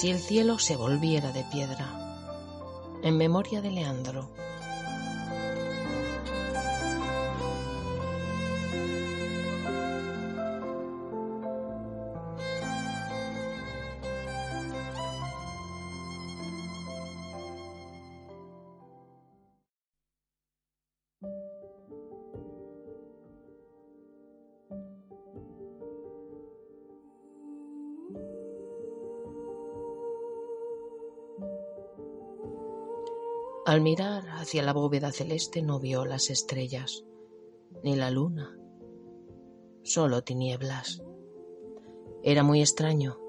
si el cielo se volviera de piedra. En memoria de Leandro. Al mirar hacia la bóveda celeste no vio las estrellas, ni la luna, solo tinieblas. Era muy extraño,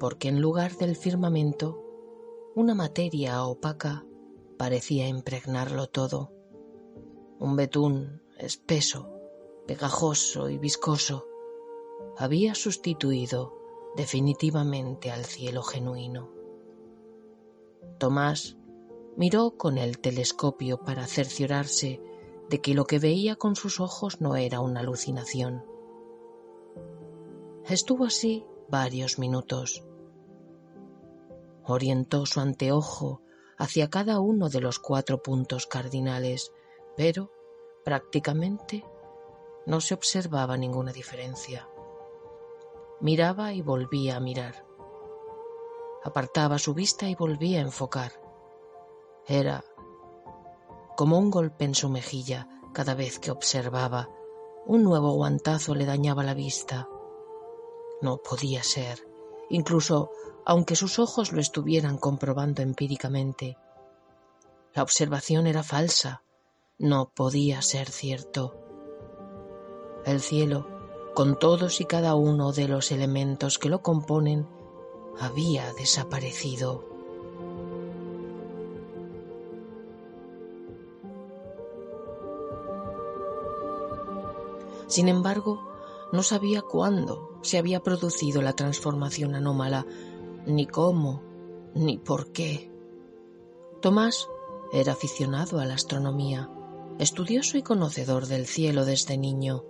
porque en lugar del firmamento, una materia opaca parecía impregnarlo todo. Un betún espeso, pegajoso y viscoso había sustituido definitivamente al cielo genuino. Tomás miró con el telescopio para cerciorarse de que lo que veía con sus ojos no era una alucinación. Estuvo así varios minutos. Orientó su anteojo hacia cada uno de los cuatro puntos cardinales, pero prácticamente no se observaba ninguna diferencia. Miraba y volvía a mirar. Apartaba su vista y volvía a enfocar. Era como un golpe en su mejilla cada vez que observaba. Un nuevo guantazo le dañaba la vista. No podía ser, incluso aunque sus ojos lo estuvieran comprobando empíricamente. La observación era falsa, no podía ser cierto. El cielo, con todos y cada uno de los elementos que lo componen, había desaparecido. Sin embargo, no sabía cuándo se había producido la transformación anómala, ni cómo, ni por qué. Tomás era aficionado a la astronomía, estudioso y conocedor del cielo desde niño.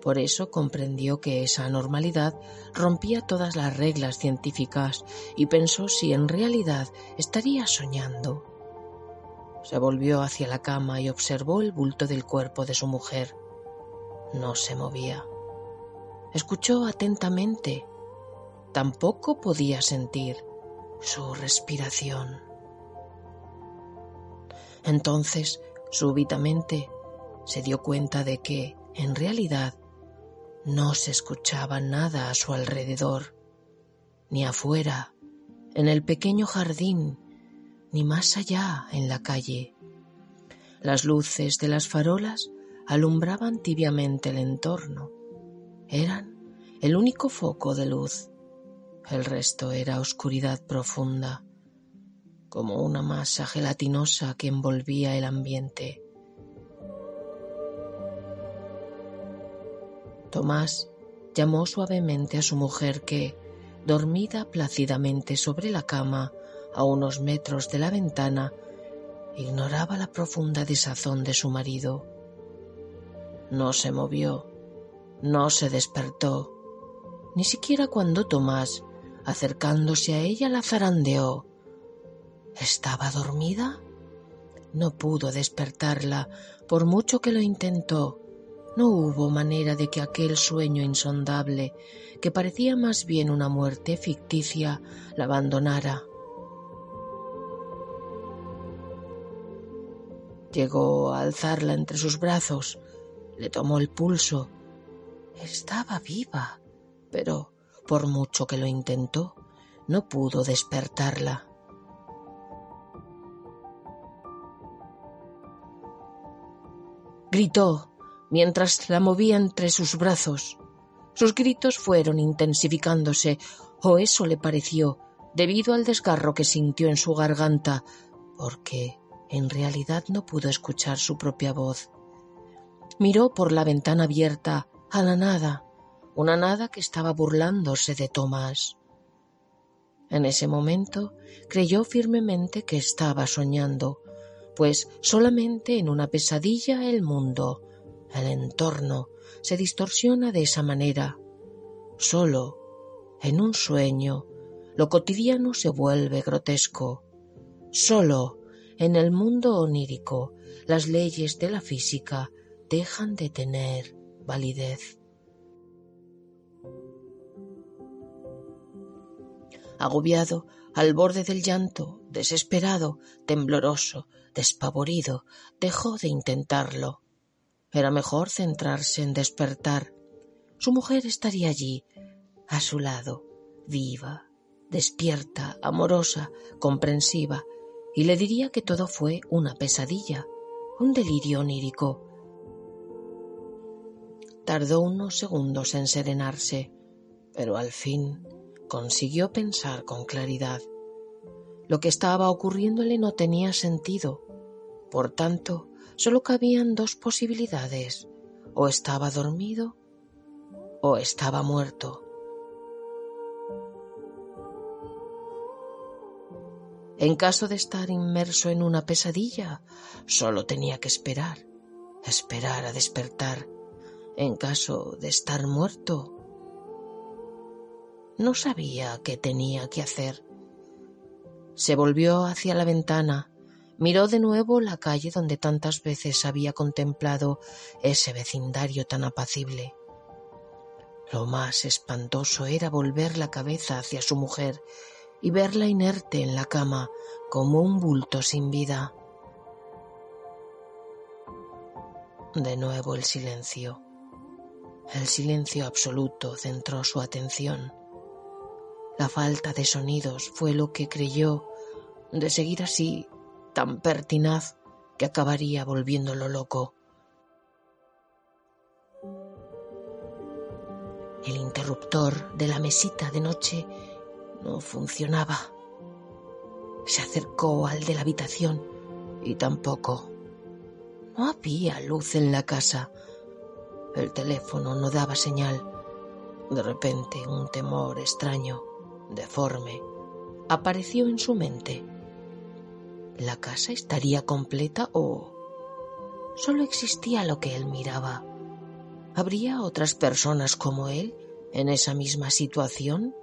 Por eso comprendió que esa anormalidad rompía todas las reglas científicas y pensó si en realidad estaría soñando. Se volvió hacia la cama y observó el bulto del cuerpo de su mujer no se movía. Escuchó atentamente. Tampoco podía sentir su respiración. Entonces, súbitamente, se dio cuenta de que, en realidad, no se escuchaba nada a su alrededor, ni afuera, en el pequeño jardín, ni más allá en la calle. Las luces de las farolas alumbraban tibiamente el entorno. Eran el único foco de luz. El resto era oscuridad profunda, como una masa gelatinosa que envolvía el ambiente. Tomás llamó suavemente a su mujer que, dormida plácidamente sobre la cama a unos metros de la ventana, ignoraba la profunda desazón de su marido. No se movió, no se despertó, ni siquiera cuando Tomás, acercándose a ella, la zarandeó, ¿Estaba dormida? No pudo despertarla, por mucho que lo intentó. No hubo manera de que aquel sueño insondable, que parecía más bien una muerte ficticia, la abandonara. Llegó a alzarla entre sus brazos, le tomó el pulso. Estaba viva, pero por mucho que lo intentó, no pudo despertarla. Gritó mientras la movía entre sus brazos. Sus gritos fueron intensificándose, o eso le pareció, debido al desgarro que sintió en su garganta, porque en realidad no pudo escuchar su propia voz. Miró por la ventana abierta a la nada, una nada que estaba burlándose de Tomás. En ese momento creyó firmemente que estaba soñando, pues solamente en una pesadilla el mundo, el entorno, se distorsiona de esa manera. Solo en un sueño lo cotidiano se vuelve grotesco. Solo en el mundo onírico las leyes de la física dejan de tener validez. Agobiado, al borde del llanto, desesperado, tembloroso, despavorido, dejó de intentarlo. Era mejor centrarse en despertar. Su mujer estaría allí, a su lado, viva, despierta, amorosa, comprensiva, y le diría que todo fue una pesadilla, un delirio onírico. Tardó unos segundos en serenarse, pero al fin consiguió pensar con claridad. Lo que estaba ocurriéndole no tenía sentido. Por tanto, solo cabían dos posibilidades. O estaba dormido o estaba muerto. En caso de estar inmerso en una pesadilla, solo tenía que esperar, esperar a despertar. En caso de estar muerto, no sabía qué tenía que hacer. Se volvió hacia la ventana, miró de nuevo la calle donde tantas veces había contemplado ese vecindario tan apacible. Lo más espantoso era volver la cabeza hacia su mujer y verla inerte en la cama como un bulto sin vida. De nuevo el silencio. El silencio absoluto centró su atención. La falta de sonidos fue lo que creyó, de seguir así, tan pertinaz que acabaría volviéndolo loco. El interruptor de la mesita de noche no funcionaba. Se acercó al de la habitación y tampoco. No había luz en la casa. El teléfono no daba señal. De repente un temor extraño deforme, apareció en su mente. ¿La casa estaría completa o solo existía lo que él miraba? ¿Habría otras personas como él en esa misma situación?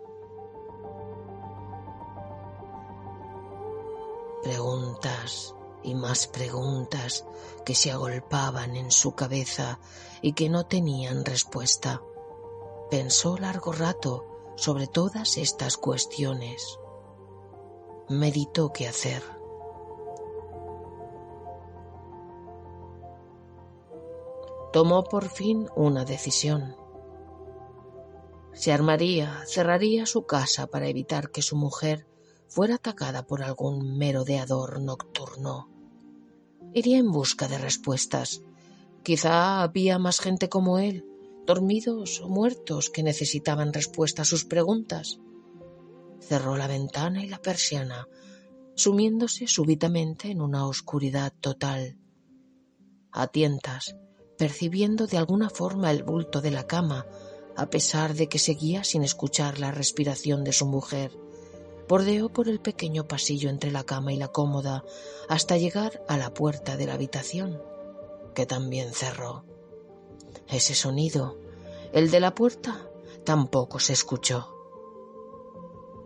Preguntas y más preguntas que se agolpaban en su cabeza y que no tenían respuesta. Pensó largo rato sobre todas estas cuestiones. Meditó qué hacer. Tomó por fin una decisión. Se armaría, cerraría su casa para evitar que su mujer fuera atacada por algún merodeador nocturno. Iría en busca de respuestas. Quizá había más gente como él, dormidos o muertos que necesitaban respuesta a sus preguntas. Cerró la ventana y la persiana, sumiéndose súbitamente en una oscuridad total. A tientas, percibiendo de alguna forma el bulto de la cama, a pesar de que seguía sin escuchar la respiración de su mujer, bordeó por el pequeño pasillo entre la cama y la cómoda hasta llegar a la puerta de la habitación, que también cerró. Ese sonido, el de la puerta, tampoco se escuchó.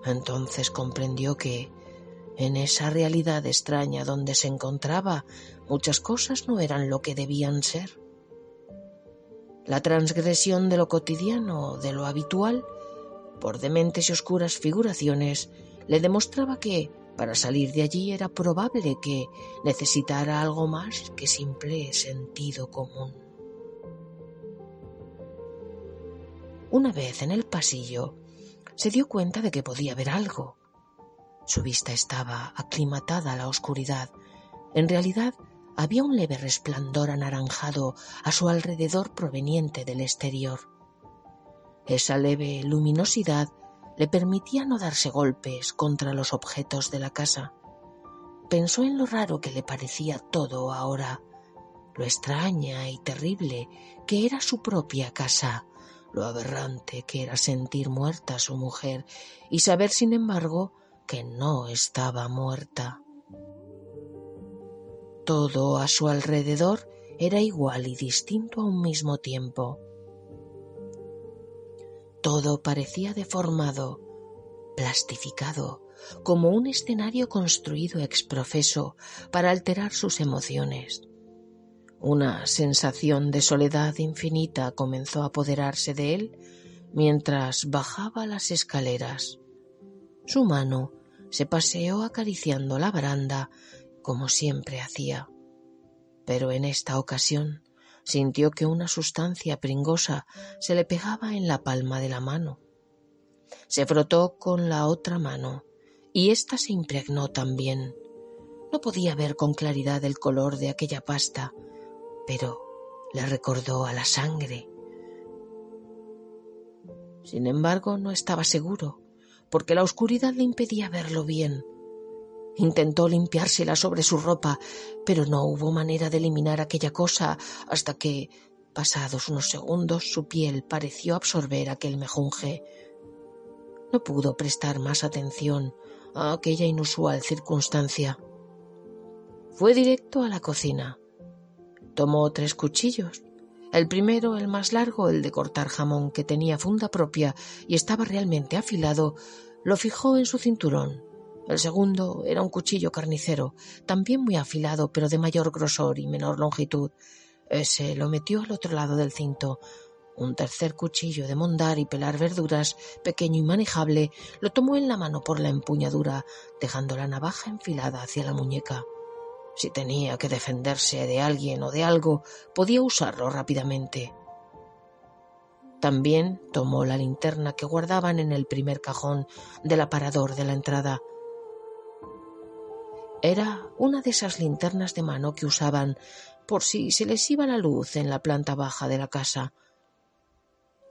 Entonces comprendió que En esa realidad extraña donde se encontraba, muchas cosas no eran lo que debían ser. La transgresión de lo cotidiano, de lo habitual, por dementes y oscuras figuraciones, le demostraba que, para salir de allí, era probable que necesitara algo más que simple sentido común. Una vez en el pasillo, se dio cuenta de que podía ver algo. Su vista estaba aclimatada a la oscuridad. En realidad, había un leve resplandor anaranjado a su alrededor proveniente del exterior. Esa leve luminosidad le permitía no darse golpes contra los objetos de la casa. Pensó en lo raro que le parecía todo ahora, lo extraña y terrible que era su propia casa, lo aberrante que era sentir muerta a su mujer y saber, sin embargo, que no estaba muerta. Todo a su alrededor era igual y distinto a un mismo tiempo. Todo parecía deformado, plastificado, como un escenario construido ex profeso para alterar sus emociones. Una sensación de soledad infinita comenzó a apoderarse de él mientras bajaba las escaleras. Su mano se paseó acariciando la baranda como siempre hacía. Pero en esta ocasión sintió que una sustancia pringosa se le pegaba en la palma de la mano. Se frotó con la otra mano y ésta se impregnó también. No podía ver con claridad el color de aquella pasta, pero le recordó a la sangre. Sin embargo, no estaba seguro porque la oscuridad le impedía verlo bien. Intentó limpiársela sobre su ropa, pero no hubo manera de eliminar aquella cosa hasta que, pasados unos segundos, su piel pareció absorber aquel mejunje. No pudo prestar más atención a aquella inusual circunstancia. Fue directo a la cocina. Tomó tres cuchillos. El primero, el más largo, el de cortar jamón, que tenía funda propia y estaba realmente afilado, lo fijó en su cinturón. El segundo era un cuchillo carnicero, también muy afilado, pero de mayor grosor y menor longitud. Ese lo metió al otro lado del cinto. Un tercer cuchillo de mondar y pelar verduras, pequeño y manejable, lo tomó en la mano por la empuñadura, dejando la navaja enfilada hacia la muñeca. Si tenía que defenderse de alguien o de algo, podía usarlo rápidamente. También tomó la linterna que guardaban en el primer cajón del aparador de la entrada. Era una de esas linternas de mano que usaban por si se les iba la luz en la planta baja de la casa.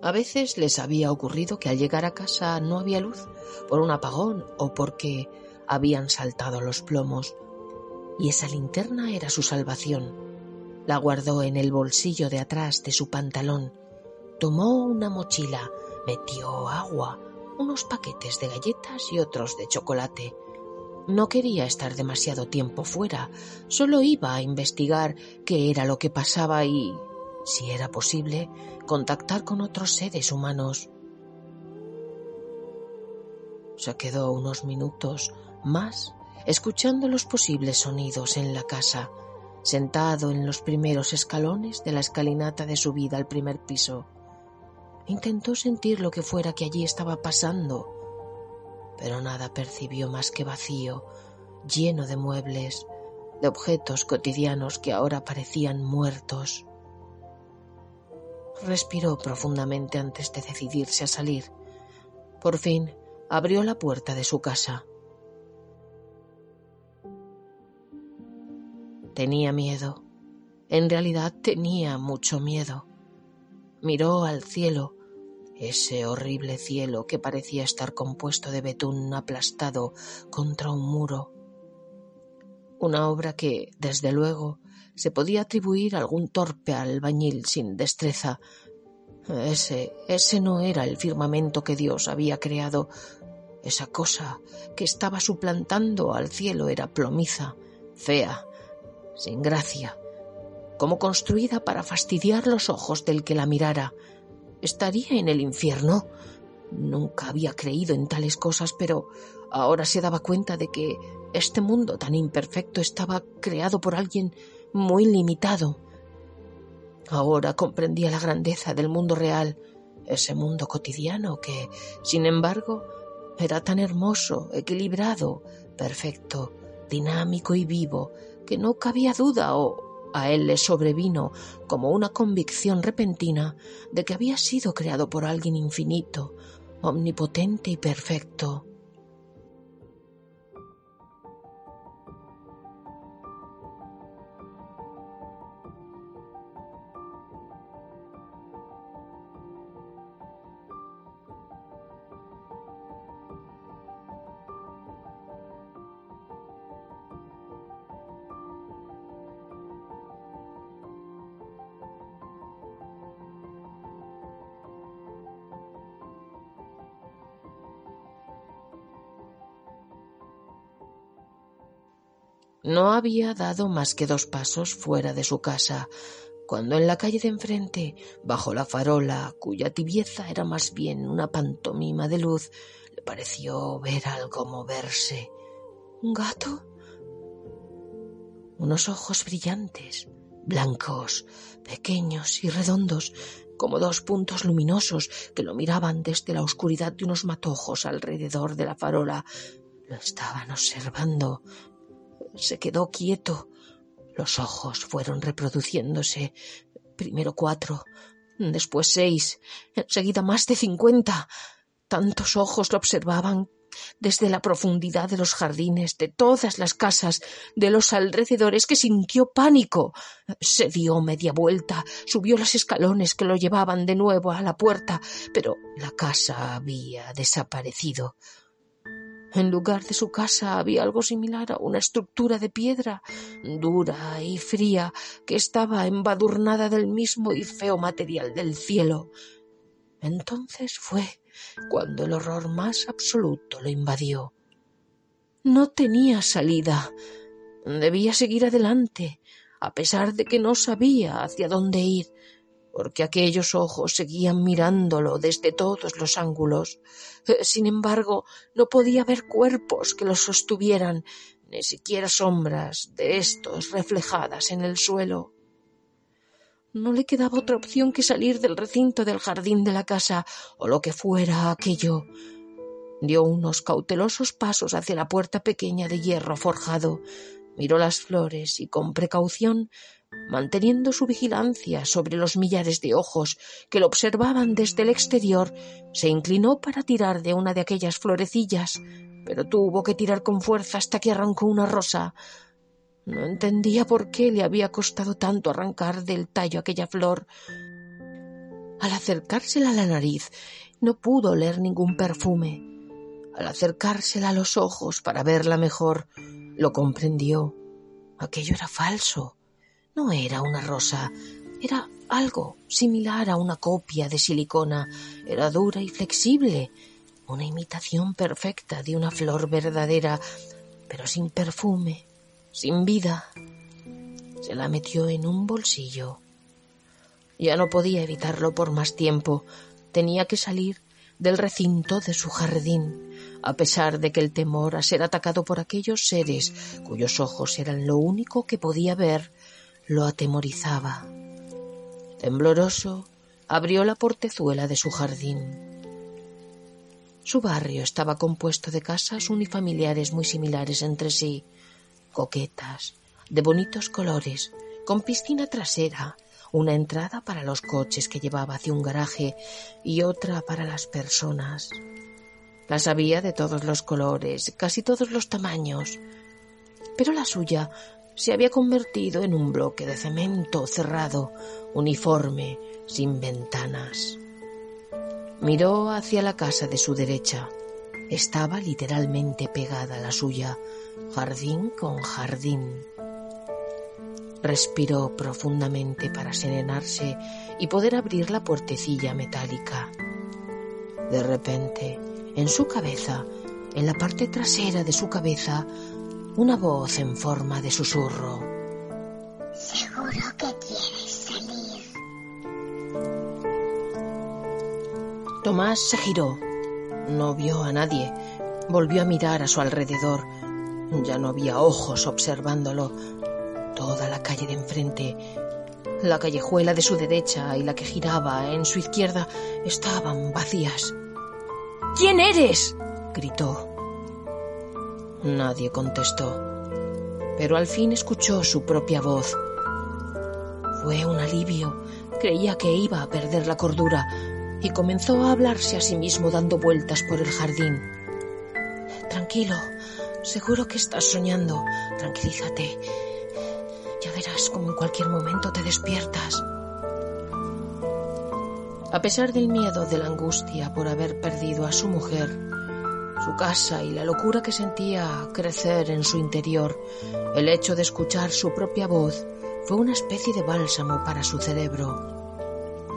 A veces les había ocurrido que al llegar a casa no había luz por un apagón o porque habían saltado los plomos, y esa linterna era su salvación. La guardó en el bolsillo de atrás de su pantalón Tomó una mochila, metió agua, unos paquetes de galletas y otros de chocolate. No quería estar demasiado tiempo fuera, solo iba a investigar qué era lo que pasaba y, si era posible, contactar con otros seres humanos. Se quedó unos minutos más escuchando los posibles sonidos en la casa, sentado en los primeros escalones de la escalinata de subida al primer piso. Intentó sentir lo que fuera que allí estaba pasando, pero nada percibió más que vacío, lleno de muebles, de objetos cotidianos que ahora parecían muertos. Respiró profundamente antes de decidirse a salir. Por fin abrió la puerta de su casa. Tenía miedo. En realidad tenía mucho miedo. Miró al cielo, ese horrible cielo que parecía estar compuesto de betún aplastado contra un muro. Una obra que, desde luego, se podía atribuir a algún torpe albañil sin destreza. Ese, ese no era el firmamento que Dios había creado. Esa cosa que estaba suplantando al cielo era plomiza, fea, sin gracia, como construida para fastidiar los ojos del que la mirara. ¿Estaría en el infierno? Nunca había creído en tales cosas, pero ahora se daba cuenta de que este mundo tan imperfecto estaba creado por alguien muy limitado. Ahora comprendía la grandeza del mundo real, ese mundo cotidiano que, sin embargo, era tan hermoso, equilibrado, perfecto, dinámico y vivo, que no cabía duda o a él le sobrevino como una convicción repentina de que había sido creado por alguien infinito, omnipotente y perfecto. No había dado más que dos pasos fuera de su casa, cuando en la calle de enfrente, bajo la farola, cuya tibieza era más bien una pantomima de luz, le pareció ver algo moverse. ¿Un gato? Unos ojos brillantes, blancos, pequeños y redondos, como dos puntos luminosos que lo miraban desde la oscuridad de unos matojos alrededor de la farola. Lo estaban observando se quedó quieto. Los ojos fueron reproduciéndose. Primero cuatro, después seis, enseguida más de cincuenta. Tantos ojos lo observaban desde la profundidad de los jardines, de todas las casas, de los alrededores, que sintió pánico. Se dio media vuelta, subió los escalones que lo llevaban de nuevo a la puerta, pero la casa había desaparecido. En lugar de su casa había algo similar a una estructura de piedra, dura y fría, que estaba embadurnada del mismo y feo material del cielo. Entonces fue cuando el horror más absoluto lo invadió. No tenía salida. Debía seguir adelante, a pesar de que no sabía hacia dónde ir porque aquellos ojos seguían mirándolo desde todos los ángulos. Eh, sin embargo, no podía ver cuerpos que los sostuvieran, ni siquiera sombras de estos reflejadas en el suelo. No le quedaba otra opción que salir del recinto del jardín de la casa, o lo que fuera aquello. Dio unos cautelosos pasos hacia la puerta pequeña de hierro forjado, miró las flores y con precaución manteniendo su vigilancia sobre los millares de ojos que lo observaban desde el exterior, se inclinó para tirar de una de aquellas florecillas, pero tuvo que tirar con fuerza hasta que arrancó una rosa. No entendía por qué le había costado tanto arrancar del tallo aquella flor. Al acercársela a la nariz, no pudo oler ningún perfume. Al acercársela a los ojos para verla mejor, lo comprendió. Aquello era falso. No era una rosa, era algo similar a una copia de silicona. Era dura y flexible, una imitación perfecta de una flor verdadera, pero sin perfume, sin vida. Se la metió en un bolsillo. Ya no podía evitarlo por más tiempo. Tenía que salir del recinto de su jardín, a pesar de que el temor a ser atacado por aquellos seres cuyos ojos eran lo único que podía ver, lo atemorizaba. Tembloroso, abrió la portezuela de su jardín. Su barrio estaba compuesto de casas unifamiliares muy similares entre sí, coquetas, de bonitos colores, con piscina trasera, una entrada para los coches que llevaba hacia un garaje y otra para las personas. Las había de todos los colores, casi todos los tamaños, pero la suya se había convertido en un bloque de cemento cerrado, uniforme, sin ventanas. Miró hacia la casa de su derecha. Estaba literalmente pegada a la suya, jardín con jardín. Respiró profundamente para serenarse y poder abrir la puertecilla metálica. De repente, en su cabeza, en la parte trasera de su cabeza, una voz en forma de susurro. Seguro que quieres salir. Tomás se giró. No vio a nadie. Volvió a mirar a su alrededor. Ya no había ojos observándolo. Toda la calle de enfrente, la callejuela de su derecha y la que giraba en su izquierda estaban vacías. ¿Quién eres? gritó. Nadie contestó, pero al fin escuchó su propia voz. Fue un alivio. Creía que iba a perder la cordura y comenzó a hablarse a sí mismo dando vueltas por el jardín. Tranquilo, seguro que estás soñando. Tranquilízate. Ya verás como en cualquier momento te despiertas. A pesar del miedo, de la angustia por haber perdido a su mujer, su casa y la locura que sentía crecer en su interior, el hecho de escuchar su propia voz fue una especie de bálsamo para su cerebro.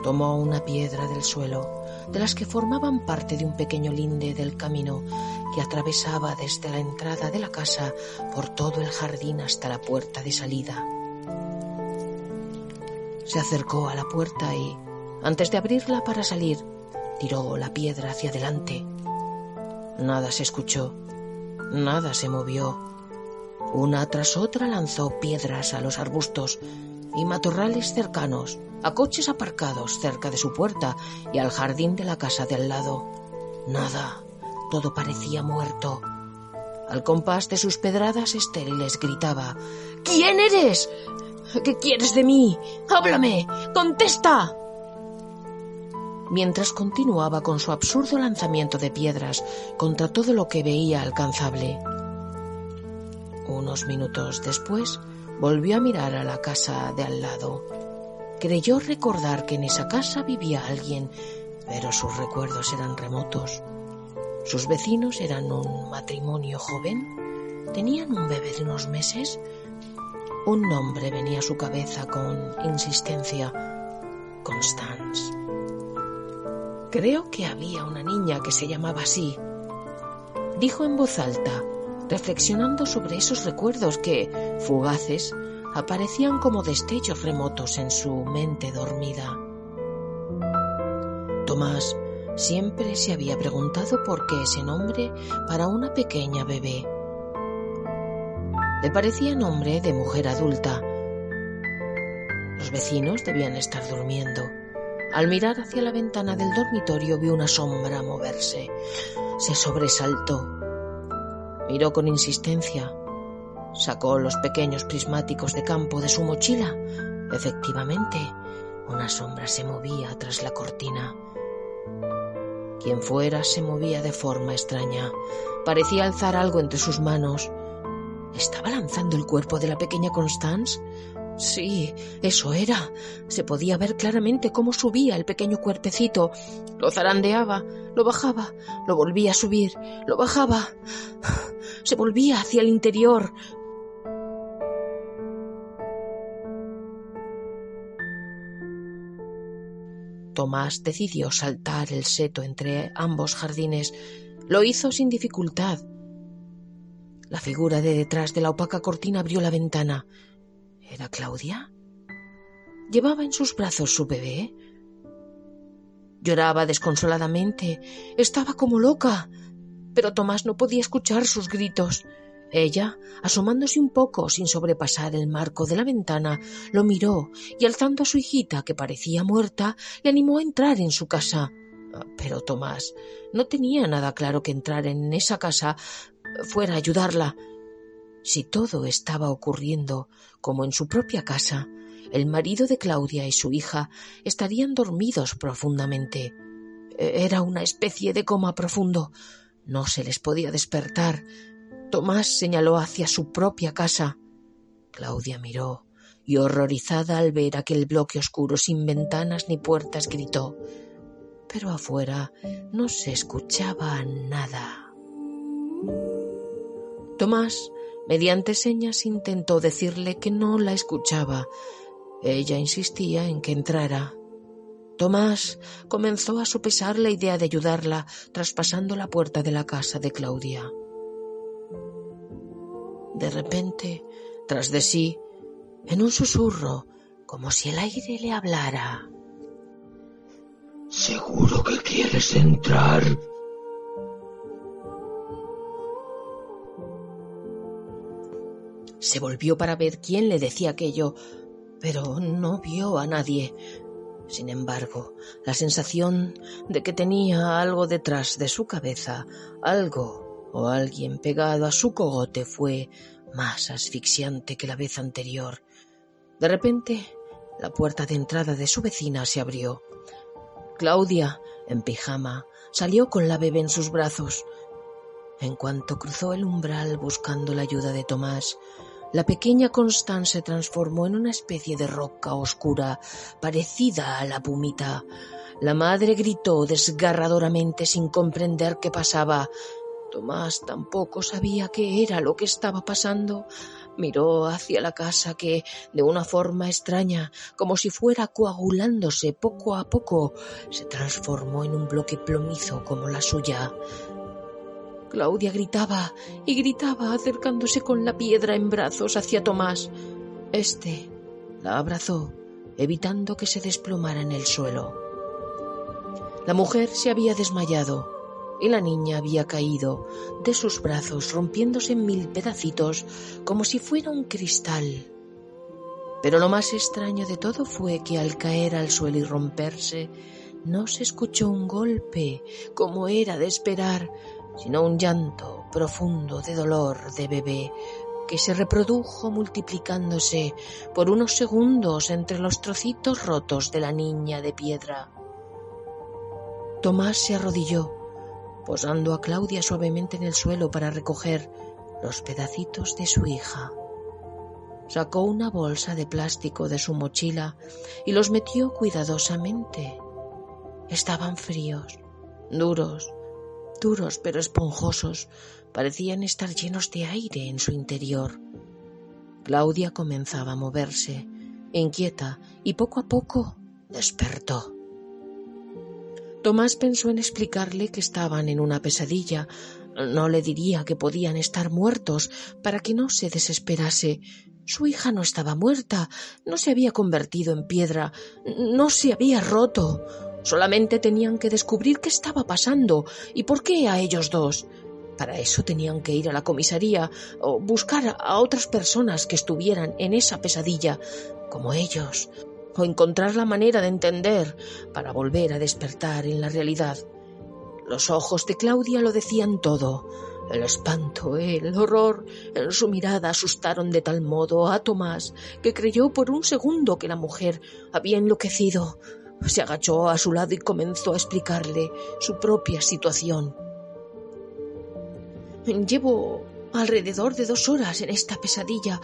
Tomó una piedra del suelo, de las que formaban parte de un pequeño linde del camino que atravesaba desde la entrada de la casa por todo el jardín hasta la puerta de salida. Se acercó a la puerta y, antes de abrirla para salir, tiró la piedra hacia adelante. Nada se escuchó, nada se movió. Una tras otra lanzó piedras a los arbustos y matorrales cercanos, a coches aparcados cerca de su puerta y al jardín de la casa de al lado. Nada, todo parecía muerto. Al compás de sus pedradas estériles gritaba ¿Quién eres? ¿Qué quieres de mí? Háblame, contesta. Mientras continuaba con su absurdo lanzamiento de piedras contra todo lo que veía alcanzable. Unos minutos después, volvió a mirar a la casa de al lado. Creyó recordar que en esa casa vivía alguien, pero sus recuerdos eran remotos. Sus vecinos eran un matrimonio joven, tenían un bebé de unos meses. Un nombre venía a su cabeza con insistencia, Constance. Creo que había una niña que se llamaba así, dijo en voz alta, reflexionando sobre esos recuerdos que, fugaces, aparecían como destellos remotos en su mente dormida. Tomás siempre se había preguntado por qué ese nombre para una pequeña bebé. Le parecía nombre de mujer adulta. Los vecinos debían estar durmiendo. Al mirar hacia la ventana del dormitorio vio una sombra moverse. Se sobresaltó Miró con insistencia. Sacó los pequeños prismáticos de campo de su mochila. Efectivamente, una sombra se movía tras la cortina. Quien fuera se movía de forma extraña. Parecía alzar algo entre sus manos. ¿Estaba lanzando el cuerpo de la pequeña Constance? Sí, eso era. Se podía ver claramente cómo subía el pequeño cuerpecito. Lo zarandeaba, lo bajaba, lo volvía a subir, lo bajaba. Se volvía hacia el interior. Tomás decidió saltar el seto entre ambos jardines. Lo hizo sin dificultad. La figura de detrás de la opaca cortina abrió la ventana. ¿Era Claudia? ¿Llevaba en sus brazos su bebé? Lloraba desconsoladamente. Estaba como loca. Pero Tomás no podía escuchar sus gritos. Ella, asomándose un poco sin sobrepasar el marco de la ventana, lo miró y alzando a su hijita, que parecía muerta, le animó a entrar en su casa. Pero Tomás no tenía nada claro que entrar en esa casa fuera a ayudarla. Si todo estaba ocurriendo como en su propia casa, el marido de Claudia y su hija estarían dormidos profundamente. Era una especie de coma profundo. No se les podía despertar. Tomás señaló hacia su propia casa. Claudia miró y horrorizada al ver aquel bloque oscuro sin ventanas ni puertas gritó. Pero afuera no se escuchaba nada. Tomás Mediante señas intentó decirle que no la escuchaba. Ella insistía en que entrara. Tomás comenzó a sopesar la idea de ayudarla traspasando la puerta de la casa de Claudia. De repente, tras de sí, en un susurro, como si el aire le hablara. ¿Seguro que quieres entrar? Se volvió para ver quién le decía aquello, pero no vio a nadie. Sin embargo, la sensación de que tenía algo detrás de su cabeza, algo o alguien pegado a su cogote fue más asfixiante que la vez anterior. De repente, la puerta de entrada de su vecina se abrió. Claudia, en pijama, salió con la bebé en sus brazos. En cuanto cruzó el umbral buscando la ayuda de Tomás, la pequeña Constance se transformó en una especie de roca oscura parecida a la pumita. La madre gritó desgarradoramente sin comprender qué pasaba. Tomás tampoco sabía qué era lo que estaba pasando. Miró hacia la casa que, de una forma extraña, como si fuera coagulándose poco a poco, se transformó en un bloque plomizo como la suya. Claudia gritaba y gritaba acercándose con la piedra en brazos hacia Tomás. Este la abrazó, evitando que se desplomara en el suelo. La mujer se había desmayado y la niña había caído de sus brazos rompiéndose en mil pedacitos como si fuera un cristal. Pero lo más extraño de todo fue que al caer al suelo y romperse, no se escuchó un golpe, como era de esperar, sino un llanto profundo de dolor de bebé que se reprodujo multiplicándose por unos segundos entre los trocitos rotos de la niña de piedra. Tomás se arrodilló, posando a Claudia suavemente en el suelo para recoger los pedacitos de su hija. Sacó una bolsa de plástico de su mochila y los metió cuidadosamente. Estaban fríos, duros, duros pero esponjosos, parecían estar llenos de aire en su interior. Claudia comenzaba a moverse, inquieta, y poco a poco despertó. Tomás pensó en explicarle que estaban en una pesadilla. No le diría que podían estar muertos para que no se desesperase. Su hija no estaba muerta, no se había convertido en piedra, no se había roto. Solamente tenían que descubrir qué estaba pasando y por qué a ellos dos. Para eso tenían que ir a la comisaría o buscar a otras personas que estuvieran en esa pesadilla, como ellos, o encontrar la manera de entender para volver a despertar en la realidad. Los ojos de Claudia lo decían todo. El espanto, el horror en su mirada asustaron de tal modo a Tomás que creyó por un segundo que la mujer había enloquecido. Se agachó a su lado y comenzó a explicarle su propia situación. Llevo alrededor de dos horas en esta pesadilla.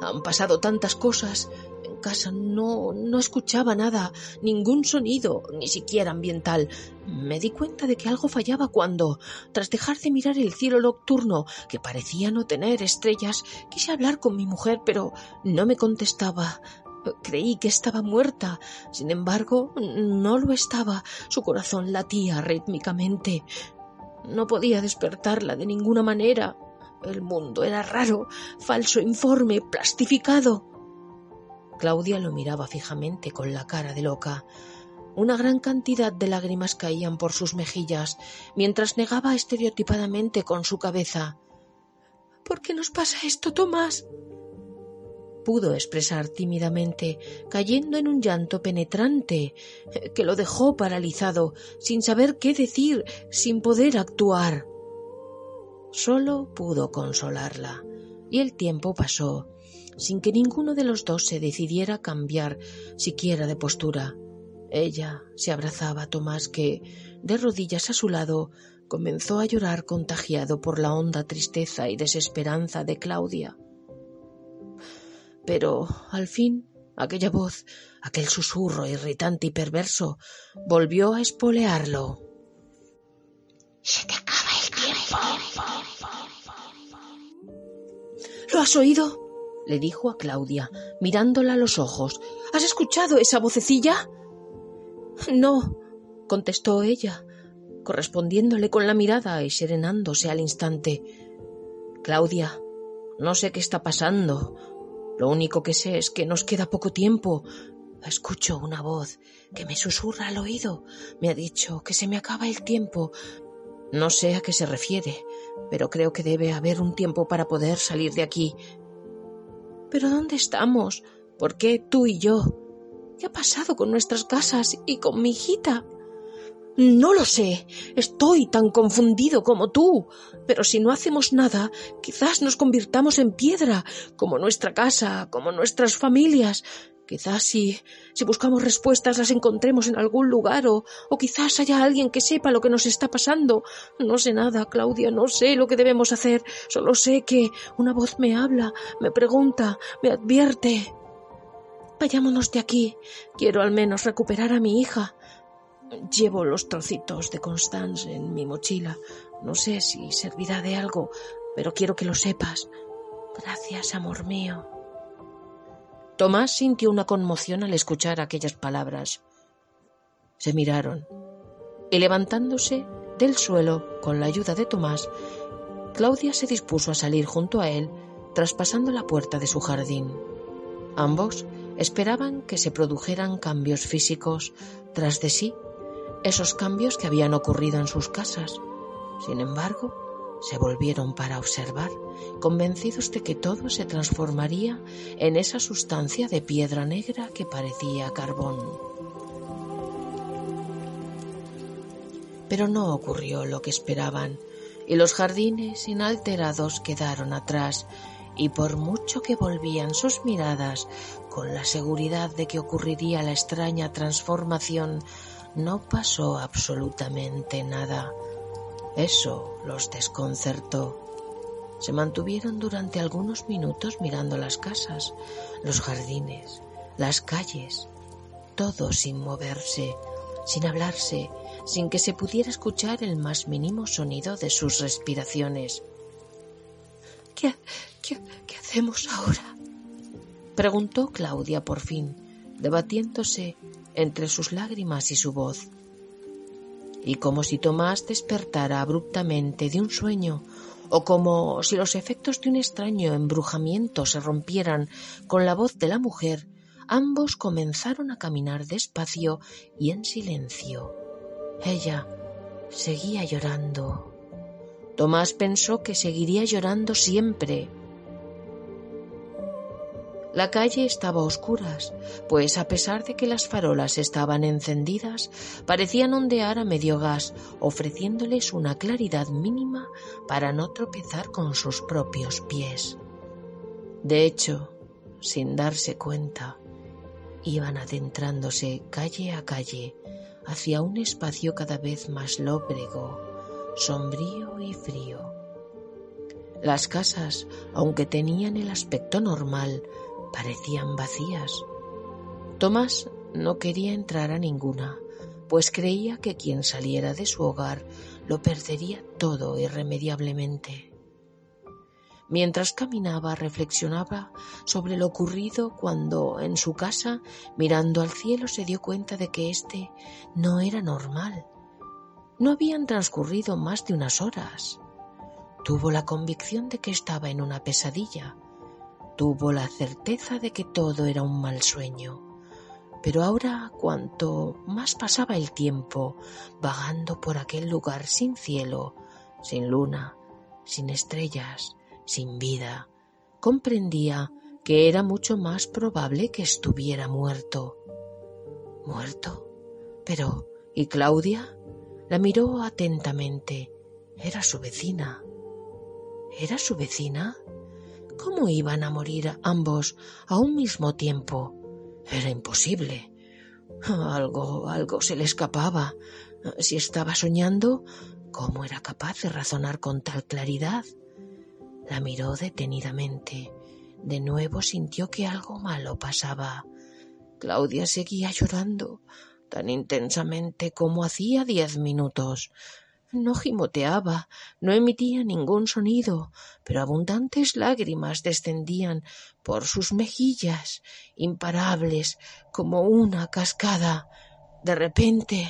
Han pasado tantas cosas. En casa no, no escuchaba nada, ningún sonido, ni siquiera ambiental. Me di cuenta de que algo fallaba cuando, tras dejar de mirar el cielo nocturno, que parecía no tener estrellas, quise hablar con mi mujer, pero no me contestaba. Creí que estaba muerta. Sin embargo, no lo estaba. Su corazón latía rítmicamente. No podía despertarla de ninguna manera. El mundo era raro, falso, informe, plastificado. Claudia lo miraba fijamente con la cara de loca. Una gran cantidad de lágrimas caían por sus mejillas, mientras negaba estereotipadamente con su cabeza. ¿Por qué nos pasa esto, Tomás? Pudo expresar tímidamente, cayendo en un llanto penetrante que lo dejó paralizado, sin saber qué decir, sin poder actuar. Solo pudo consolarla, y el tiempo pasó, sin que ninguno de los dos se decidiera a cambiar siquiera de postura. Ella se abrazaba a Tomás que, de rodillas a su lado, comenzó a llorar contagiado por la honda tristeza y desesperanza de Claudia. Pero al fin aquella voz, aquel susurro irritante y perverso, volvió a espolearlo. Se te acaba el tiempo. ¿Lo has oído? le dijo a Claudia, mirándola a los ojos. ¿Has escuchado esa vocecilla? No, contestó ella, correspondiéndole con la mirada y serenándose al instante. Claudia, no sé qué está pasando, lo único que sé es que nos queda poco tiempo. Escucho una voz que me susurra al oído. Me ha dicho que se me acaba el tiempo. No sé a qué se refiere, pero creo que debe haber un tiempo para poder salir de aquí. ¿Pero dónde estamos? ¿Por qué tú y yo? ¿Qué ha pasado con nuestras casas y con mi hijita? No lo sé. Estoy tan confundido como tú. Pero si no hacemos nada, quizás nos convirtamos en piedra, como nuestra casa, como nuestras familias. Quizás si, si buscamos respuestas las encontremos en algún lugar o, o quizás haya alguien que sepa lo que nos está pasando. No sé nada, Claudia, no sé lo que debemos hacer. Solo sé que una voz me habla, me pregunta, me advierte. Vayámonos de aquí. Quiero al menos recuperar a mi hija. Llevo los trocitos de Constance en mi mochila. No sé si servirá de algo, pero quiero que lo sepas. Gracias, amor mío. Tomás sintió una conmoción al escuchar aquellas palabras. Se miraron y levantándose del suelo con la ayuda de Tomás, Claudia se dispuso a salir junto a él, traspasando la puerta de su jardín. Ambos esperaban que se produjeran cambios físicos tras de sí esos cambios que habían ocurrido en sus casas. Sin embargo, se volvieron para observar, convencidos de que todo se transformaría en esa sustancia de piedra negra que parecía carbón. Pero no ocurrió lo que esperaban, y los jardines inalterados quedaron atrás, y por mucho que volvían sus miradas con la seguridad de que ocurriría la extraña transformación, no pasó absolutamente nada. Eso los desconcertó. Se mantuvieron durante algunos minutos mirando las casas, los jardines, las calles, todo sin moverse, sin hablarse, sin que se pudiera escuchar el más mínimo sonido de sus respiraciones. ¿Qué, qué, qué hacemos ahora? preguntó Claudia por fin, debatiéndose entre sus lágrimas y su voz. Y como si Tomás despertara abruptamente de un sueño, o como si los efectos de un extraño embrujamiento se rompieran con la voz de la mujer, ambos comenzaron a caminar despacio y en silencio. Ella seguía llorando. Tomás pensó que seguiría llorando siempre, la calle estaba a oscuras, pues a pesar de que las farolas estaban encendidas, parecían ondear a medio gas, ofreciéndoles una claridad mínima para no tropezar con sus propios pies. De hecho, sin darse cuenta, iban adentrándose calle a calle hacia un espacio cada vez más lóbrego, sombrío y frío. Las casas, aunque tenían el aspecto normal, parecían vacías. Tomás no quería entrar a ninguna, pues creía que quien saliera de su hogar lo perdería todo irremediablemente. Mientras caminaba reflexionaba sobre lo ocurrido cuando en su casa, mirando al cielo, se dio cuenta de que éste no era normal. No habían transcurrido más de unas horas. Tuvo la convicción de que estaba en una pesadilla, Tuvo la certeza de que todo era un mal sueño. Pero ahora, cuanto más pasaba el tiempo vagando por aquel lugar sin cielo, sin luna, sin estrellas, sin vida, comprendía que era mucho más probable que estuviera muerto. ¿Muerto? Pero, ¿y Claudia? La miró atentamente. Era su vecina. ¿Era su vecina? ¿Cómo iban a morir ambos a un mismo tiempo? Era imposible. Algo, algo se le escapaba. Si estaba soñando, ¿cómo era capaz de razonar con tal claridad? La miró detenidamente. De nuevo sintió que algo malo pasaba. Claudia seguía llorando, tan intensamente como hacía diez minutos. No gimoteaba, no emitía ningún sonido, pero abundantes lágrimas descendían por sus mejillas, imparables como una cascada. De repente.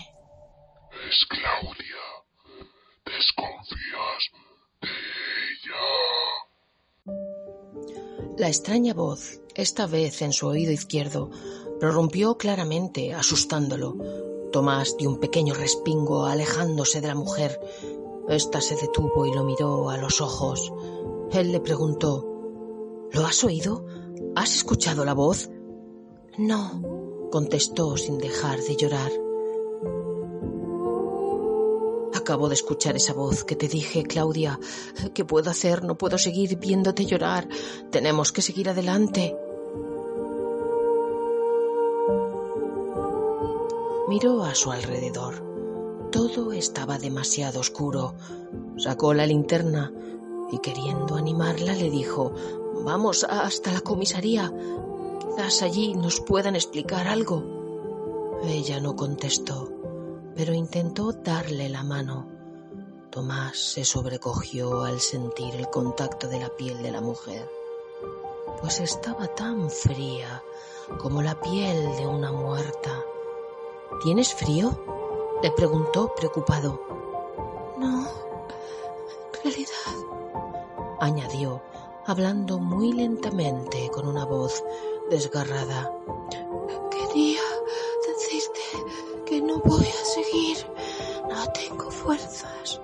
Es Claudia. Desconfías de ella. La extraña voz, esta vez en su oído izquierdo, prorrumpió claramente, asustándolo. Tomás dio un pequeño respingo alejándose de la mujer. Esta se detuvo y lo miró a los ojos. Él le preguntó ¿Lo has oído? ¿Has escuchado la voz? No, contestó sin dejar de llorar. Acabo de escuchar esa voz que te dije, Claudia. ¿Qué puedo hacer? No puedo seguir viéndote llorar. Tenemos que seguir adelante. Miró a su alrededor. Todo estaba demasiado oscuro. Sacó la linterna y queriendo animarla le dijo, Vamos hasta la comisaría. Quizás allí nos puedan explicar algo. Ella no contestó, pero intentó darle la mano. Tomás se sobrecogió al sentir el contacto de la piel de la mujer, pues estaba tan fría como la piel de una muerta. ¿Tienes frío? le preguntó preocupado. No, en realidad, añadió, hablando muy lentamente con una voz desgarrada. Quería decirte que no voy a seguir. No tengo fuerzas.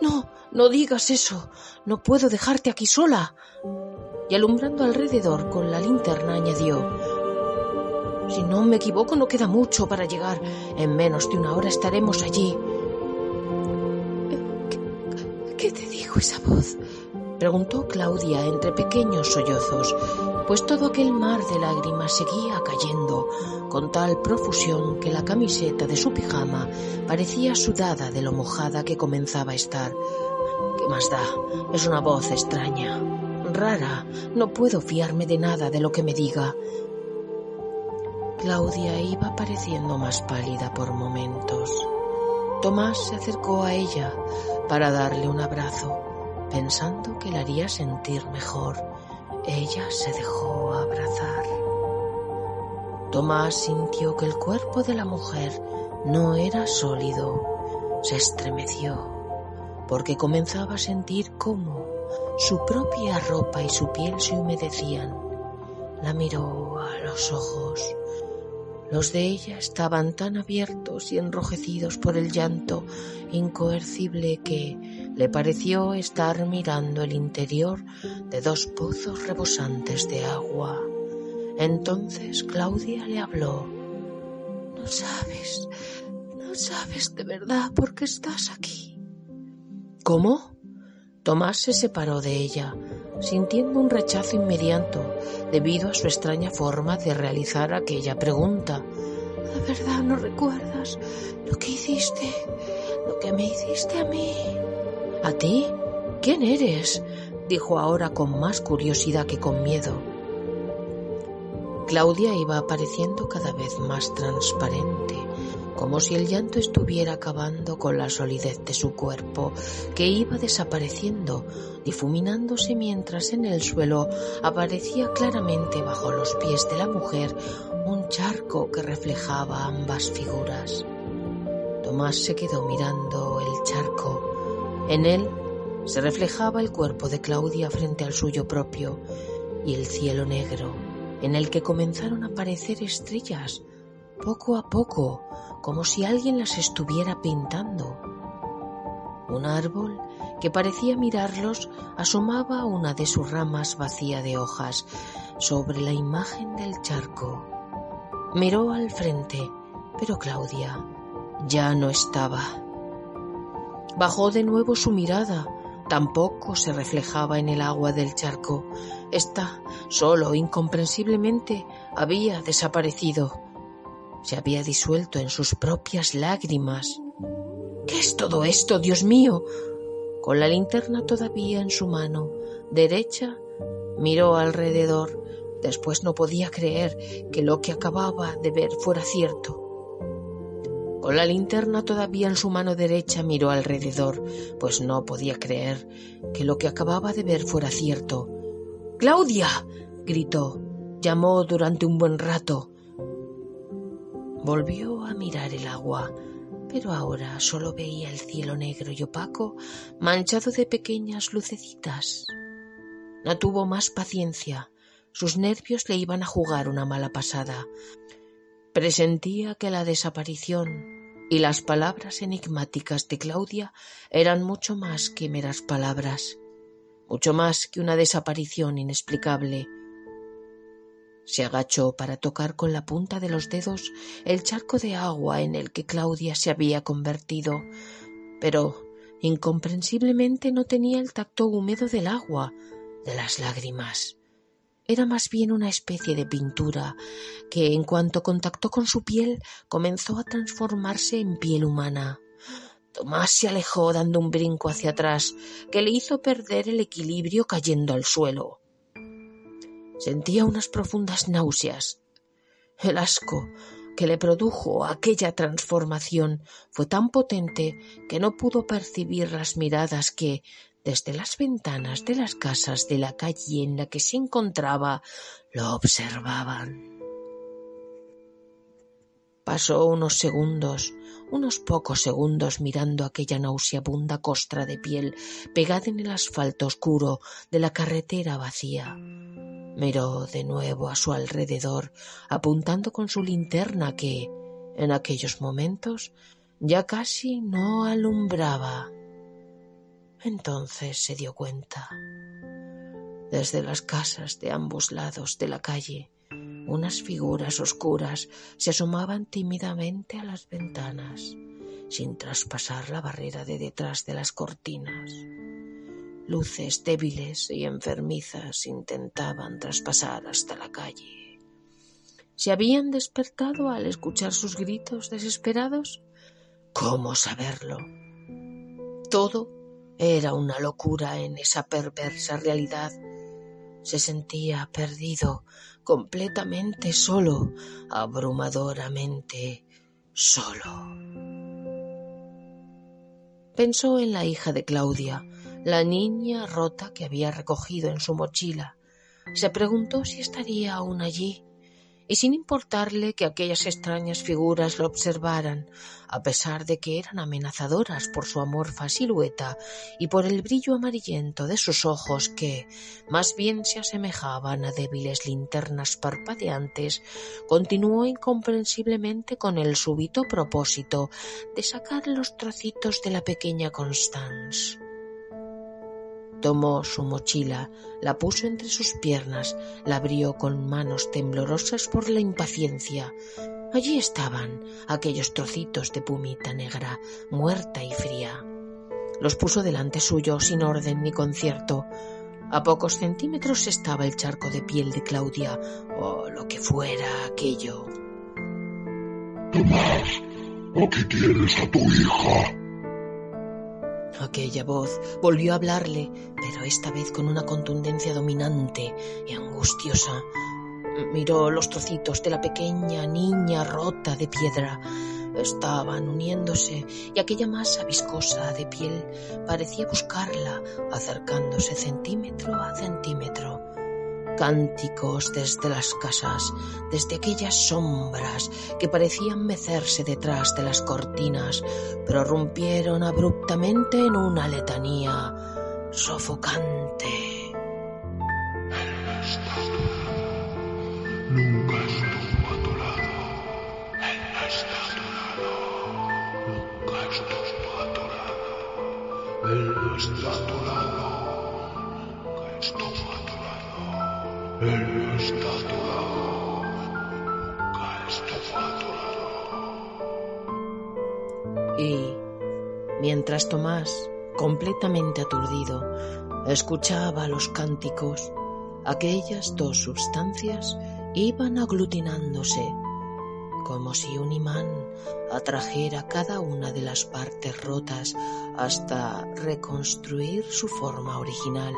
No, no digas eso. No puedo dejarte aquí sola. Y alumbrando alrededor con la linterna añadió, si no me equivoco, no queda mucho para llegar. En menos de una hora estaremos allí. ¿Qué, qué te dijo esa voz? Preguntó Claudia entre pequeños sollozos, pues todo aquel mar de lágrimas seguía cayendo con tal profusión que la camiseta de su pijama parecía sudada de lo mojada que comenzaba a estar. ¿Qué más da? Es una voz extraña, rara. No puedo fiarme de nada de lo que me diga. Claudia iba pareciendo más pálida por momentos. Tomás se acercó a ella para darle un abrazo, pensando que la haría sentir mejor. Ella se dejó abrazar. Tomás sintió que el cuerpo de la mujer no era sólido. Se estremeció, porque comenzaba a sentir cómo su propia ropa y su piel se humedecían. La miró a los ojos. Los de ella estaban tan abiertos y enrojecidos por el llanto incoercible que le pareció estar mirando el interior de dos pozos rebosantes de agua. Entonces Claudia le habló. No sabes, no sabes de verdad por qué estás aquí. ¿Cómo? Tomás se separó de ella, sintiendo un rechazo inmediato debido a su extraña forma de realizar aquella pregunta. ¿De verdad no recuerdas lo que hiciste, lo que me hiciste a mí? ¿A ti? ¿Quién eres? dijo ahora con más curiosidad que con miedo. Claudia iba apareciendo cada vez más transparente, como si el llanto estuviera acabando con la solidez de su cuerpo, que iba desapareciendo, difuminándose mientras en el suelo aparecía claramente bajo los pies de la mujer un charco que reflejaba ambas figuras. Tomás se quedó mirando el charco. En él se reflejaba el cuerpo de Claudia frente al suyo propio y el cielo negro, en el que comenzaron a aparecer estrellas, poco a poco, como si alguien las estuviera pintando. Un árbol que parecía mirarlos asomaba una de sus ramas vacía de hojas sobre la imagen del charco. Miró al frente, pero Claudia ya no estaba. Bajó de nuevo su mirada. Tampoco se reflejaba en el agua del charco. Esta, solo, incomprensiblemente, había desaparecido. Se había disuelto en sus propias lágrimas. ¿Qué es todo esto, Dios mío? Con la linterna todavía en su mano derecha, miró alrededor. Después no podía creer que lo que acababa de ver fuera cierto. Con la linterna todavía en su mano derecha miró alrededor, pues no podía creer que lo que acababa de ver fuera cierto. ¡Claudia! gritó. Llamó durante un buen rato. Volvió a mirar el agua, pero ahora solo veía el cielo negro y opaco, manchado de pequeñas lucecitas. No tuvo más paciencia. Sus nervios le iban a jugar una mala pasada. Presentía que la desaparición y las palabras enigmáticas de Claudia eran mucho más que meras palabras, mucho más que una desaparición inexplicable. Se agachó para tocar con la punta de los dedos el charco de agua en el que Claudia se había convertido, pero incomprensiblemente no tenía el tacto húmedo del agua, de las lágrimas. Era más bien una especie de pintura que, en cuanto contactó con su piel, comenzó a transformarse en piel humana. Tomás se alejó dando un brinco hacia atrás que le hizo perder el equilibrio cayendo al suelo. Sentía unas profundas náuseas. El asco que le produjo aquella transformación fue tan potente que no pudo percibir las miradas que, desde las ventanas de las casas de la calle en la que se encontraba, lo observaban. Pasó unos segundos, unos pocos segundos mirando aquella nauseabunda costra de piel pegada en el asfalto oscuro de la carretera vacía. Miró de nuevo a su alrededor, apuntando con su linterna que, en aquellos momentos, ya casi no alumbraba. Entonces se dio cuenta. Desde las casas de ambos lados de la calle, unas figuras oscuras se asomaban tímidamente a las ventanas, sin traspasar la barrera de detrás de las cortinas. Luces débiles y enfermizas intentaban traspasar hasta la calle. ¿Se habían despertado al escuchar sus gritos desesperados? ¿Cómo saberlo? Todo era una locura en esa perversa realidad. Se sentía perdido, completamente solo, abrumadoramente solo. Pensó en la hija de Claudia, la niña rota que había recogido en su mochila. Se preguntó si estaría aún allí, y sin importarle que aquellas extrañas figuras lo observaran, a pesar de que eran amenazadoras por su amorfa silueta y por el brillo amarillento de sus ojos que, más bien se asemejaban a débiles linternas parpadeantes, continuó incomprensiblemente con el súbito propósito de sacar los trocitos de la pequeña Constance. Tomó su mochila, la puso entre sus piernas, la abrió con manos temblorosas por la impaciencia. Allí estaban aquellos trocitos de pumita negra, muerta y fría. Los puso delante suyo sin orden ni concierto. A pocos centímetros estaba el charco de piel de Claudia, o lo que fuera aquello. Tomás, ¿a qué quieres a tu hija? Aquella voz volvió a hablarle, pero esta vez con una contundencia dominante y angustiosa. Miró los trocitos de la pequeña niña rota de piedra. Estaban uniéndose y aquella masa viscosa de piel parecía buscarla, acercándose centímetro a centímetro cánticos desde las casas, desde aquellas sombras que parecían mecerse detrás de las cortinas, prorrumpieron abruptamente en una letanía sofocante. Y, mientras Tomás, completamente aturdido, escuchaba los cánticos, aquellas dos sustancias iban aglutinándose, como si un imán atrajera cada una de las partes rotas hasta reconstruir su forma original,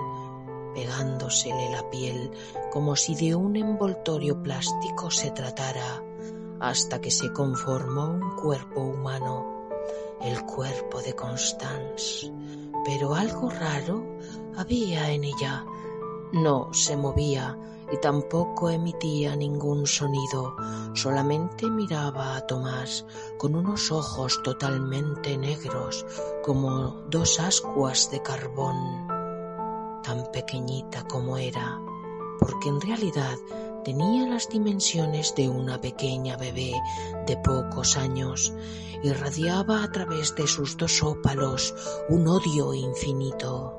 pegándosele la piel como si de un envoltorio plástico se tratara, hasta que se conformó un cuerpo humano, el cuerpo de Constance. Pero algo raro había en ella. No se movía y tampoco emitía ningún sonido, solamente miraba a Tomás con unos ojos totalmente negros como dos ascuas de carbón, tan pequeñita como era, porque en realidad tenía las dimensiones de una pequeña bebé de pocos años, irradiaba a través de sus dos ópalos un odio infinito.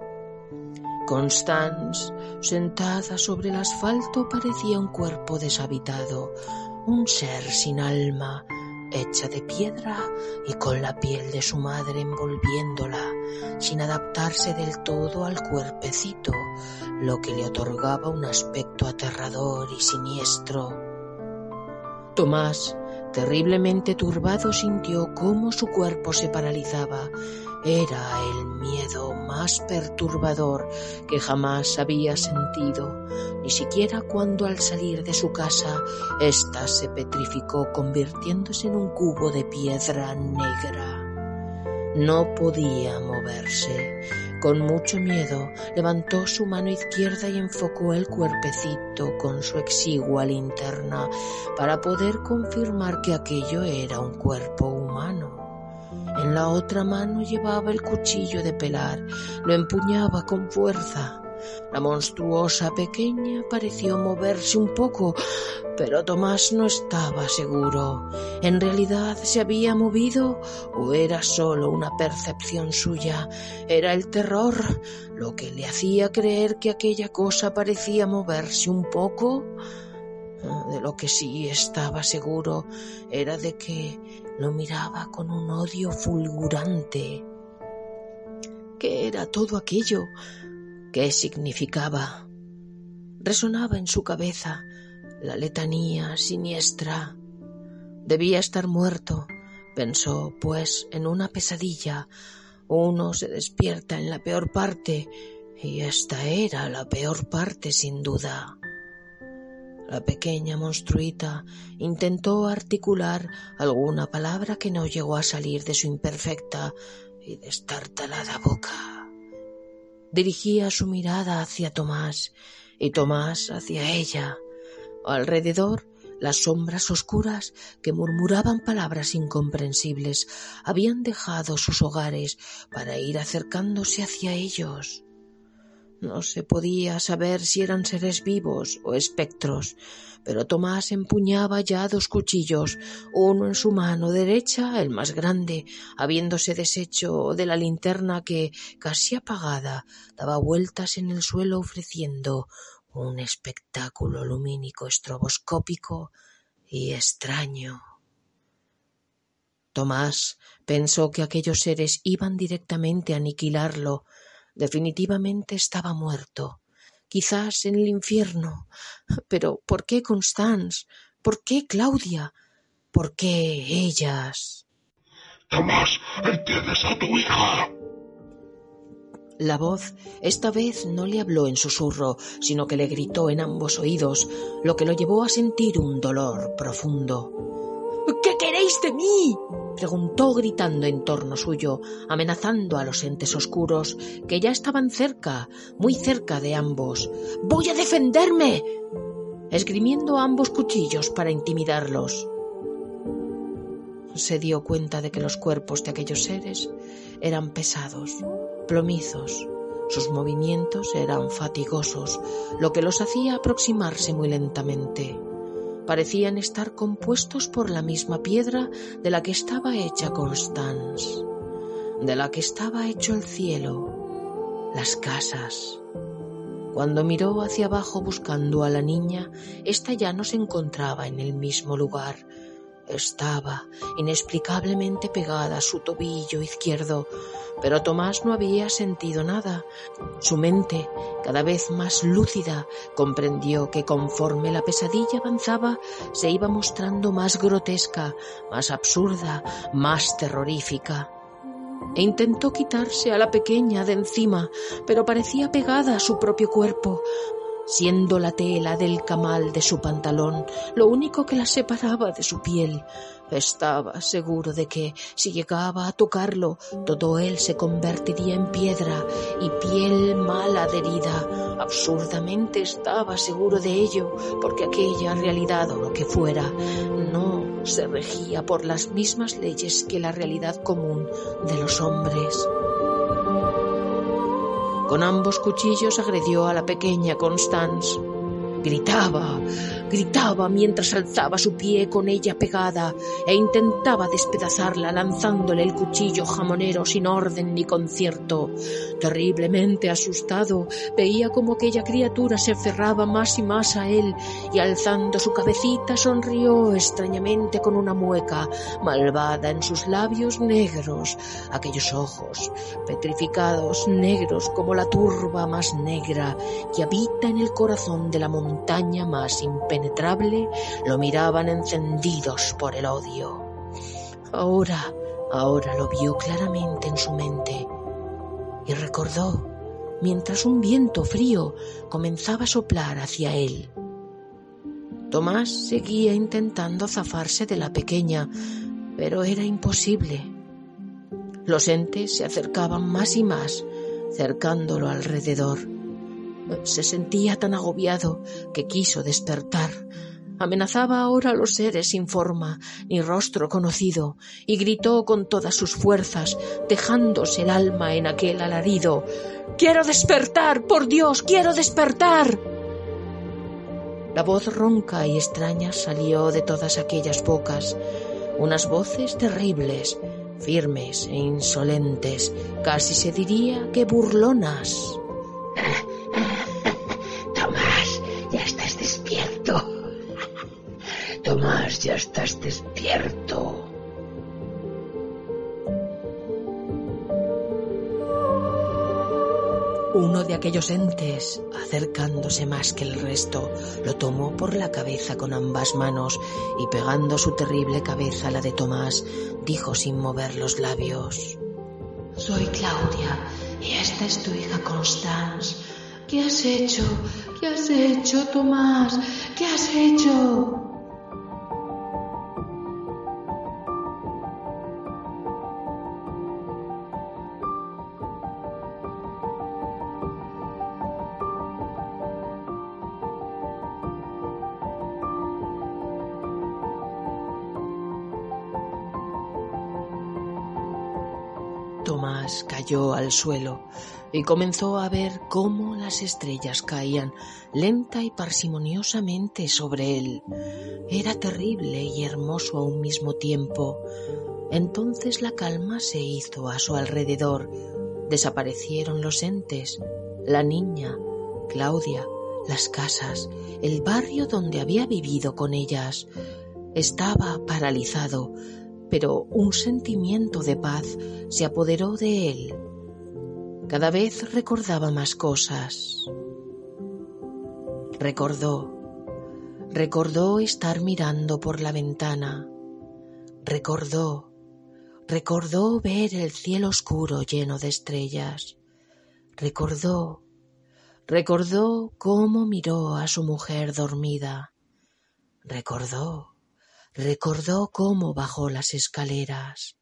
Constance, sentada sobre el asfalto, parecía un cuerpo deshabitado, un ser sin alma, hecha de piedra y con la piel de su madre envolviéndola, sin adaptarse del todo al cuerpecito, lo que le otorgaba un aspecto aterrador y siniestro. Tomás, terriblemente turbado, sintió cómo su cuerpo se paralizaba. Era el miedo más perturbador que jamás había sentido, ni siquiera cuando al salir de su casa ésta se petrificó convirtiéndose en un cubo de piedra negra. No podía moverse. Con mucho miedo levantó su mano izquierda y enfocó el cuerpecito con su exigua linterna para poder confirmar que aquello era un cuerpo humano. En la otra mano llevaba el cuchillo de pelar, lo empuñaba con fuerza. La monstruosa pequeña pareció moverse un poco, pero Tomás no estaba seguro. ¿En realidad se había movido o era solo una percepción suya? Era el terror lo que le hacía creer que aquella cosa parecía moverse un poco. De lo que sí estaba seguro era de que lo miraba con un odio fulgurante. ¿Qué era todo aquello? ¿Qué significaba? Resonaba en su cabeza la letanía siniestra. Debía estar muerto, pensó, pues en una pesadilla uno se despierta en la peor parte, y esta era la peor parte sin duda. La pequeña monstruita intentó articular alguna palabra que no llegó a salir de su imperfecta y destartalada boca. Dirigía su mirada hacia Tomás y Tomás hacia ella. Alrededor, las sombras oscuras que murmuraban palabras incomprensibles habían dejado sus hogares para ir acercándose hacia ellos. No se podía saber si eran seres vivos o espectros, pero Tomás empuñaba ya dos cuchillos, uno en su mano derecha, el más grande, habiéndose deshecho de la linterna que, casi apagada, daba vueltas en el suelo ofreciendo un espectáculo lumínico estroboscópico y extraño. Tomás pensó que aquellos seres iban directamente a aniquilarlo, Definitivamente estaba muerto. Quizás en el infierno. Pero ¿por qué Constance? ¿Por qué Claudia? ¿Por qué ellas? Tomás, entiendes a tu hija. La voz esta vez no le habló en susurro, sino que le gritó en ambos oídos, lo que lo llevó a sentir un dolor profundo. ¿Qué queréis de mí? preguntó gritando en torno suyo, amenazando a los entes oscuros que ya estaban cerca, muy cerca de ambos. ¡Voy a defenderme! esgrimiendo ambos cuchillos para intimidarlos. Se dio cuenta de que los cuerpos de aquellos seres eran pesados, plomizos. Sus movimientos eran fatigosos, lo que los hacía aproximarse muy lentamente parecían estar compuestos por la misma piedra de la que estaba hecha Constance, de la que estaba hecho el cielo, las casas. Cuando miró hacia abajo buscando a la niña, ésta ya no se encontraba en el mismo lugar. Estaba inexplicablemente pegada a su tobillo izquierdo, pero Tomás no había sentido nada. Su mente, cada vez más lúcida, comprendió que conforme la pesadilla avanzaba, se iba mostrando más grotesca, más absurda, más terrorífica. E intentó quitarse a la pequeña de encima, pero parecía pegada a su propio cuerpo, siendo la tela del camal de su pantalón lo único que la separaba de su piel. Estaba seguro de que, si llegaba a tocarlo, todo él se convertiría en piedra y piel mal adherida. Absurdamente estaba seguro de ello, porque aquella realidad o lo que fuera no se regía por las mismas leyes que la realidad común de los hombres. Con ambos cuchillos agredió a la pequeña Constance. Gritaba, gritaba mientras alzaba su pie con ella pegada e intentaba despedazarla lanzándole el cuchillo jamonero sin orden ni concierto. Terriblemente asustado, veía como aquella criatura se aferraba más y más a él y alzando su cabecita sonrió extrañamente con una mueca malvada en sus labios negros, aquellos ojos petrificados negros como la turba más negra que habita en el corazón de la montaña más impenetrable, lo miraban encendidos por el odio. Ahora, ahora lo vio claramente en su mente y recordó mientras un viento frío comenzaba a soplar hacia él. Tomás seguía intentando zafarse de la pequeña, pero era imposible. Los entes se acercaban más y más, cercándolo alrededor. Se sentía tan agobiado que quiso despertar. Amenazaba ahora a los seres sin forma ni rostro conocido y gritó con todas sus fuerzas, dejándose el alma en aquel alarido. Quiero despertar, por Dios, quiero despertar. La voz ronca y extraña salió de todas aquellas bocas, unas voces terribles, firmes e insolentes, casi se diría que burlonas. Estás despierto. Uno de aquellos entes, acercándose más que el resto, lo tomó por la cabeza con ambas manos y pegando su terrible cabeza a la de Tomás, dijo sin mover los labios. Soy Claudia y esta es tu hija Constance. ¿Qué has hecho? ¿Qué has hecho, Tomás? ¿Qué has hecho? Al suelo y comenzó a ver cómo las estrellas caían lenta y parsimoniosamente sobre él. Era terrible y hermoso a un mismo tiempo. Entonces la calma se hizo a su alrededor. Desaparecieron los entes, la niña, Claudia, las casas, el barrio donde había vivido con ellas. Estaba paralizado, pero un sentimiento de paz se apoderó de él. Cada vez recordaba más cosas. Recordó, recordó estar mirando por la ventana. Recordó, recordó ver el cielo oscuro lleno de estrellas. Recordó, recordó cómo miró a su mujer dormida. Recordó, Recordó cómo bajó las escaleras.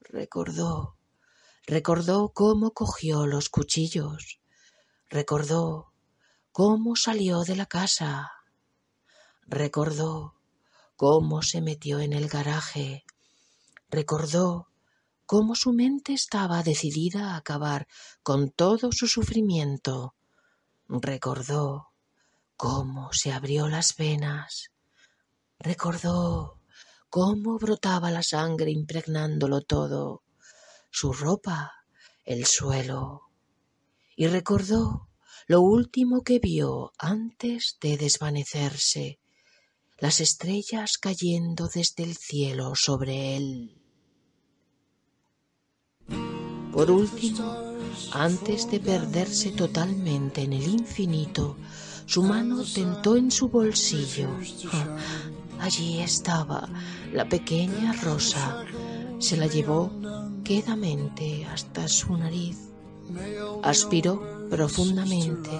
Recordó. Recordó cómo cogió los cuchillos. Recordó cómo salió de la casa. Recordó cómo se metió en el garaje. Recordó cómo su mente estaba decidida a acabar con todo su sufrimiento. Recordó cómo se abrió las venas Recordó cómo brotaba la sangre impregnándolo todo, su ropa, el suelo, y recordó lo último que vio antes de desvanecerse, las estrellas cayendo desde el cielo sobre él. Por último, antes de perderse totalmente en el infinito, su mano tentó en su bolsillo. Allí estaba la pequeña rosa. Se la llevó quedamente hasta su nariz. Aspiró profundamente.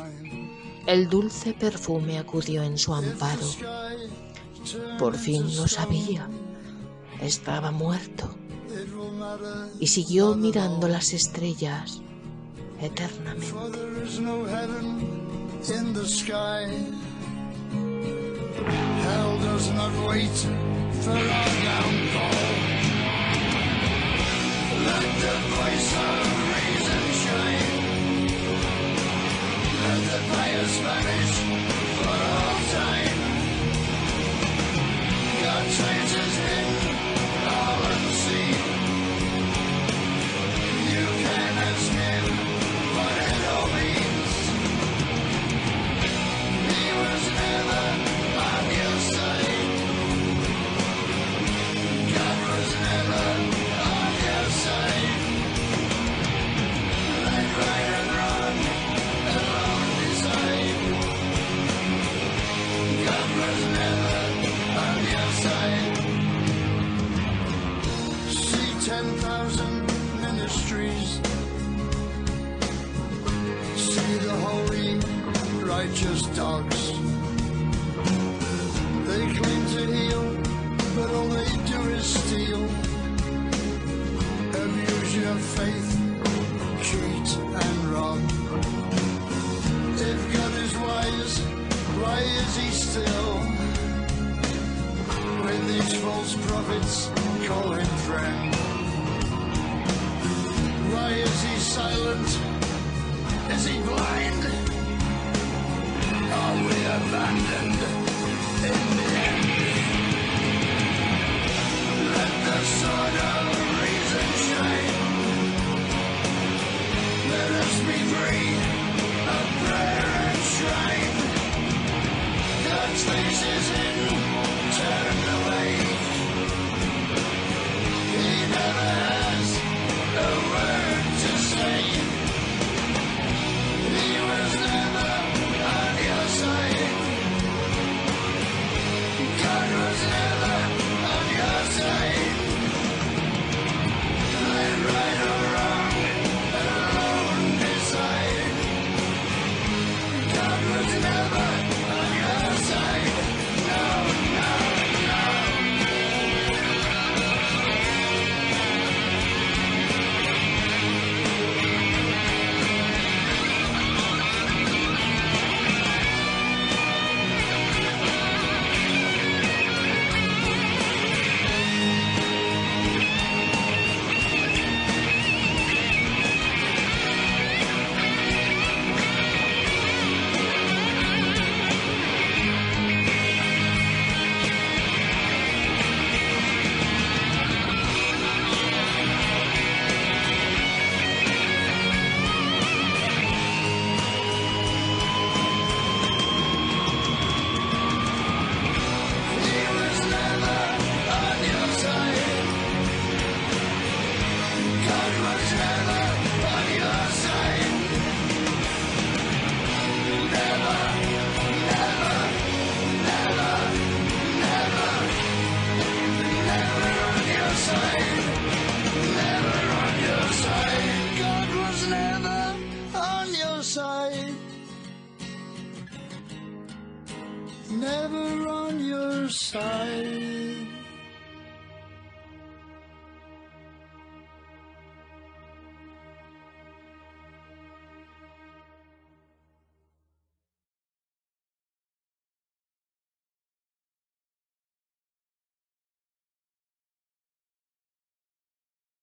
El dulce perfume acudió en su amparo. Por fin lo sabía. Estaba muerto. Y siguió mirando las estrellas eternamente. Hell does not wait for our downfall. Let the voice of reason shine. Let the fires vanish